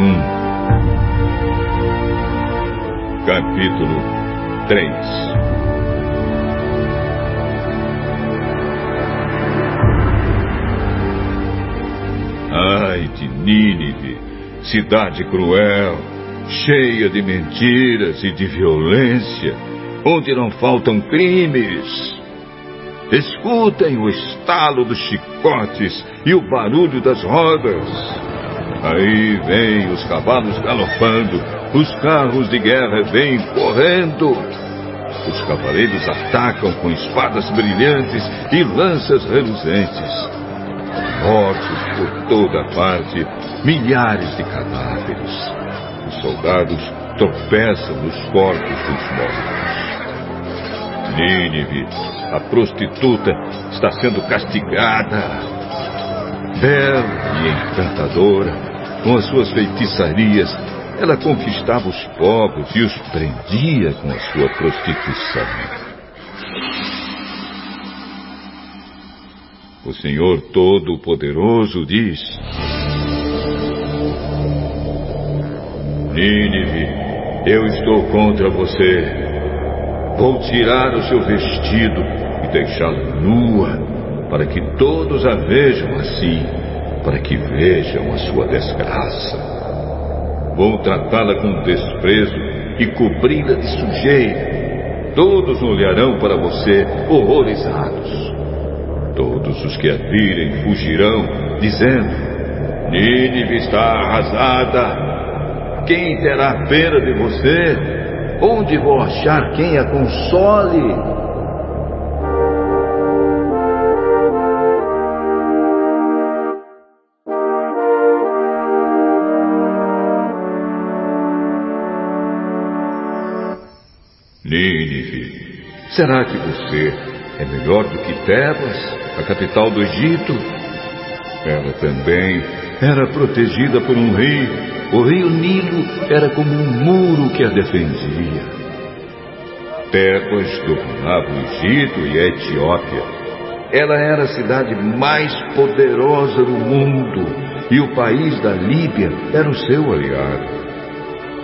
1, capítulo 3. Ai de Nínive, cidade cruel, cheia de mentiras e de violência, onde não faltam crimes. Escutem o estalo dos chicotes e o barulho das rodas. Aí vêm os cavalos galopando, os carros de guerra vêm correndo. Os cavaleiros atacam com espadas brilhantes e lanças reluzentes. Mortos por toda parte, milhares de cadáveres. Os soldados tropeçam nos corpos dos mortos. Nínive, a prostituta, está sendo castigada. Bela e encantadora, com as suas feitiçarias, ela conquistava os povos e os prendia com a sua prostituição. O Senhor Todo-Poderoso diz: Nínive, eu estou contra você. Vou tirar o seu vestido e deixá-la nua, para que todos a vejam assim, para que vejam a sua desgraça. Vou tratá-la com desprezo e cobri-la de sujeira. Todos olharão para você horrorizados. Todos os que a virem fugirão, dizendo: Nínive está arrasada. Quem terá pena de você? Onde vou achar quem a console? Nínive, será que você é melhor do que Tebas, a capital do Egito? Ela também era protegida por um rio. O rio Nilo era como um muro que a defendia. Tebas dominava o Egito e a Etiópia. Ela era a cidade mais poderosa do mundo e o país da Líbia era o seu aliado.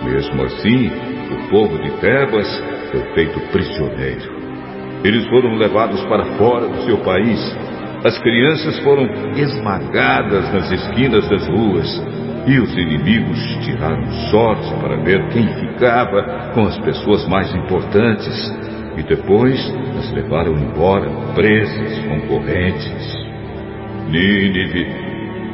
Mesmo assim, o povo de Tebas foi feito prisioneiro. Eles foram levados para fora do seu país. As crianças foram esmagadas nas esquinas das ruas. E os inimigos tiraram sorte para ver quem ficava com as pessoas mais importantes. E depois as levaram embora presas, concorrentes. Nínive,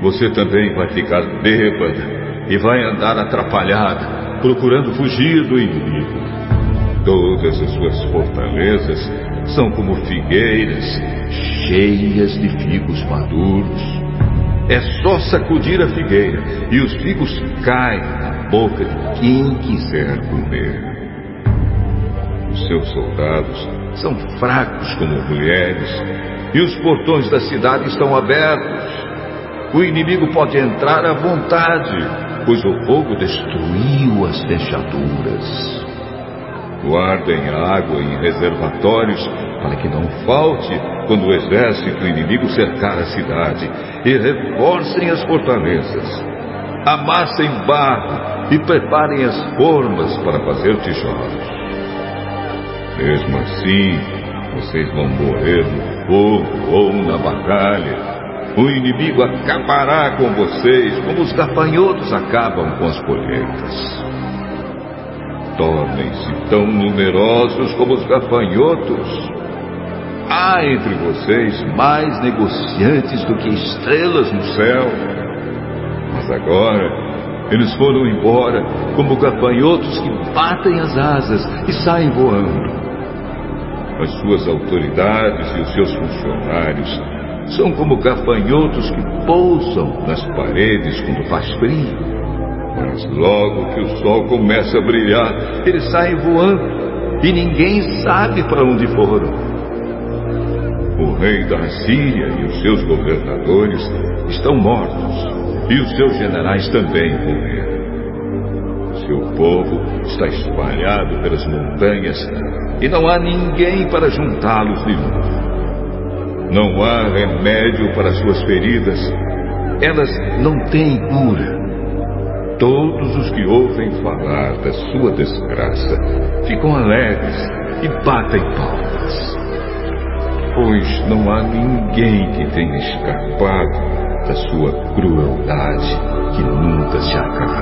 você também vai ficar bêbada e vai andar atrapalhada, procurando fugir do inimigo. Todas as suas fortalezas são como figueiras cheias de figos maduros. É só sacudir a figueira e os figos caem na boca de quem quiser comer. Os seus soldados são fracos como mulheres e os portões da cidade estão abertos. O inimigo pode entrar à vontade, pois o fogo destruiu as fechaduras. Guardem água em reservatórios para que não falte quando o exército inimigo cercar a cidade e reforcem as fortalezas. Amassem barro e preparem as formas para fazer tijolos. Mesmo assim, vocês vão morrer no fogo ou na batalha. O inimigo acabará com vocês como os gafanhotos acabam com as colheitas. Tornem-se tão numerosos como os gafanhotos. Há entre vocês mais negociantes do que estrelas no céu. Mas agora eles foram embora como gafanhotos que batem as asas e saem voando. As suas autoridades e os seus funcionários são como gafanhotos que pousam nas paredes quando faz frio. Mas logo que o sol começa a brilhar, eles saem voando e ninguém sabe para onde foram. O rei da Síria e os seus governadores estão mortos e os seus generais também morreram. Seu povo está espalhado pelas montanhas e não há ninguém para juntá-los de novo. Não há remédio para suas feridas, elas não têm cura. Todos os que ouvem falar da sua desgraça ficam alegres e batem palmas. Pois não há ninguém que tenha escapado da sua crueldade que nunca se acaba.